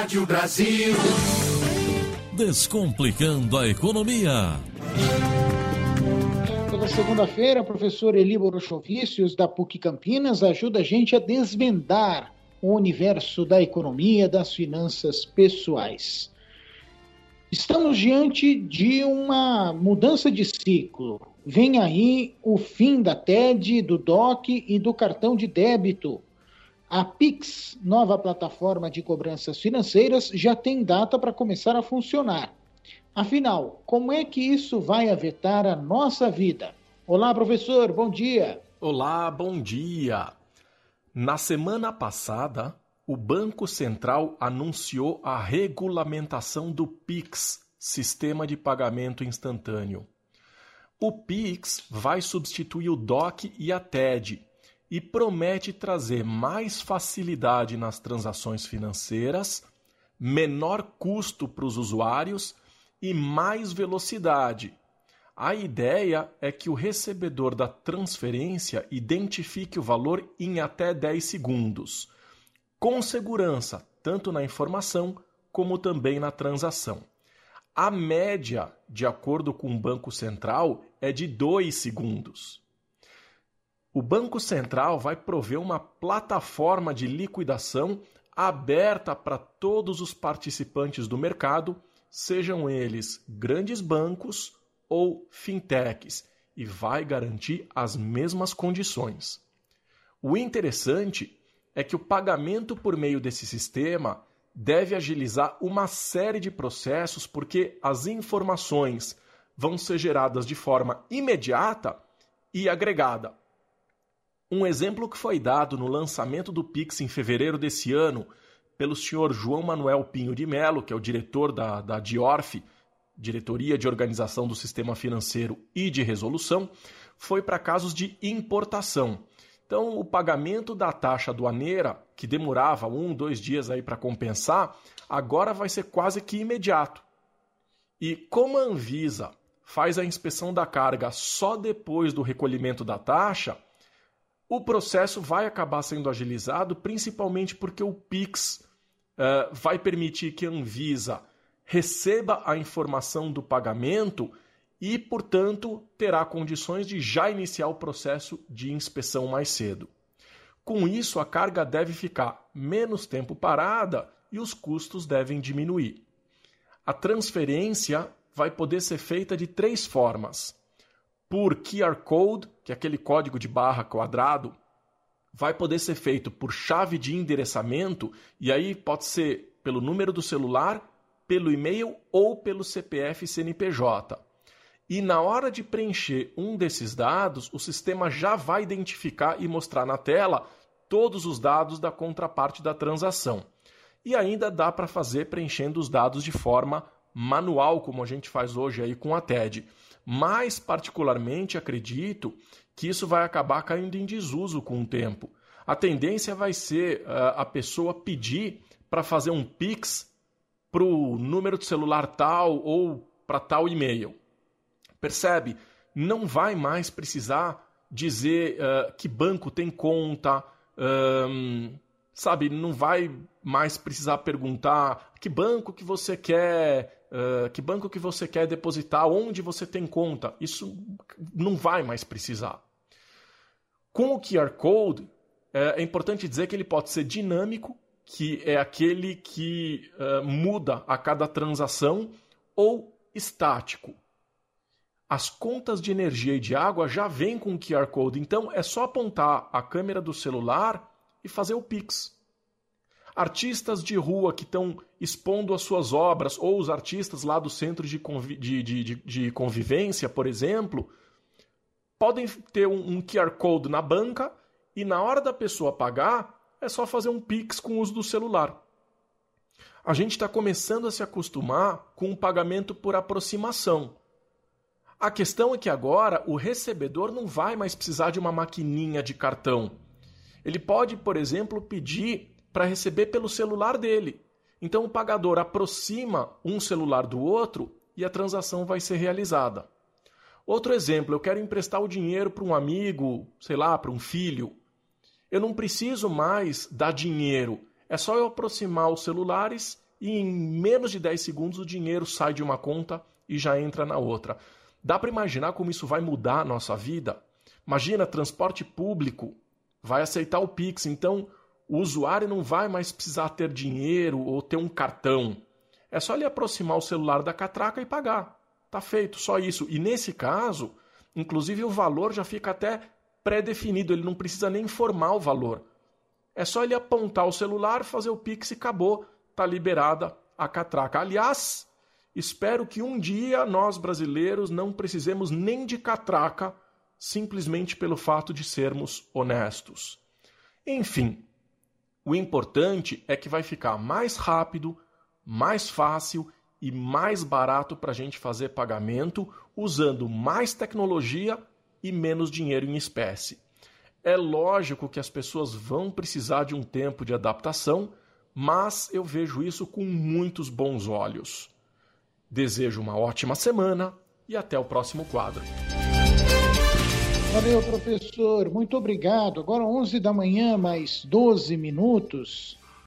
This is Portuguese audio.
Rádio Brasil. Descomplicando a economia. Toda segunda-feira, o professor Eli Borochovicius, da PUC Campinas, ajuda a gente a desvendar o universo da economia, das finanças pessoais. Estamos diante de uma mudança de ciclo. Vem aí o fim da TED, do DOC e do cartão de débito. A Pix, nova plataforma de cobranças financeiras, já tem data para começar a funcionar. Afinal, como é que isso vai afetar a nossa vida? Olá, professor, bom dia. Olá, bom dia. Na semana passada, o Banco Central anunciou a regulamentação do Pix, Sistema de Pagamento Instantâneo. O Pix vai substituir o DOC e a TED e promete trazer mais facilidade nas transações financeiras, menor custo para os usuários e mais velocidade. A ideia é que o recebedor da transferência identifique o valor em até 10 segundos, com segurança, tanto na informação como também na transação. A média, de acordo com o Banco Central, é de 2 segundos. O Banco Central vai prover uma plataforma de liquidação aberta para todos os participantes do mercado, sejam eles grandes bancos ou fintechs, e vai garantir as mesmas condições. O interessante é que o pagamento por meio desse sistema deve agilizar uma série de processos porque as informações vão ser geradas de forma imediata e agregada. Um exemplo que foi dado no lançamento do Pix em fevereiro desse ano pelo senhor João Manuel Pinho de Melo, que é o diretor da, da Diorf, Diretoria de Organização do Sistema Financeiro e de Resolução, foi para casos de importação. Então, o pagamento da taxa aduaneira, que demorava um, dois dias aí para compensar, agora vai ser quase que imediato. E como a Anvisa faz a inspeção da carga só depois do recolhimento da taxa, o processo vai acabar sendo agilizado, principalmente porque o PIX uh, vai permitir que a Anvisa receba a informação do pagamento e, portanto, terá condições de já iniciar o processo de inspeção mais cedo. Com isso, a carga deve ficar menos tempo parada e os custos devem diminuir. A transferência vai poder ser feita de três formas: por QR Code, que é aquele código de barra quadrado, vai poder ser feito por chave de endereçamento, e aí pode ser pelo número do celular, pelo e-mail ou pelo CPF CNPJ. E na hora de preencher um desses dados, o sistema já vai identificar e mostrar na tela todos os dados da contraparte da transação. E ainda dá para fazer preenchendo os dados de forma manual, como a gente faz hoje aí com a TED. Mas, particularmente, acredito que isso vai acabar caindo em desuso com o tempo. A tendência vai ser uh, a pessoa pedir para fazer um Pix para o número de celular tal ou para tal e-mail. Percebe? Não vai mais precisar dizer uh, que banco tem conta, um, sabe? Não vai mais precisar perguntar que banco que você quer, uh, que banco que você quer depositar, onde você tem conta. Isso não vai mais precisar. Com o QR Code, é, é importante dizer que ele pode ser dinâmico, que é aquele que uh, muda a cada transação, ou estático, as contas de energia e de água já vêm com o QR Code, então é só apontar a câmera do celular e fazer o Pix. Artistas de rua que estão expondo as suas obras, ou os artistas lá do centro de, convi de, de, de convivência, por exemplo, podem ter um, um QR Code na banca e na hora da pessoa pagar, é só fazer um Pix com o uso do celular. A gente está começando a se acostumar com o pagamento por aproximação. A questão é que agora o recebedor não vai mais precisar de uma maquininha de cartão. Ele pode, por exemplo, pedir para receber pelo celular dele. Então o pagador aproxima um celular do outro e a transação vai ser realizada. Outro exemplo, eu quero emprestar o dinheiro para um amigo, sei lá, para um filho. Eu não preciso mais dar dinheiro, é só eu aproximar os celulares e em menos de 10 segundos o dinheiro sai de uma conta e já entra na outra. Dá para imaginar como isso vai mudar a nossa vida? Imagina, transporte público vai aceitar o Pix, então o usuário não vai mais precisar ter dinheiro ou ter um cartão. É só ele aproximar o celular da catraca e pagar. Tá feito, só isso. E nesse caso, inclusive o valor já fica até pré-definido, ele não precisa nem informar o valor. É só ele apontar o celular, fazer o Pix e acabou. Tá liberada a catraca. Aliás, espero que um dia nós brasileiros não precisemos nem de catraca simplesmente pelo fato de sermos honestos. Enfim, o importante é que vai ficar mais rápido, mais fácil e mais barato para a gente fazer pagamento usando mais tecnologia e menos dinheiro em espécie. É lógico que as pessoas vão precisar de um tempo de adaptação, mas eu vejo isso com muitos bons olhos. Desejo uma ótima semana e até o próximo quadro. Valeu, professor. Muito obrigado. Agora 11 da manhã, mais 12 minutos.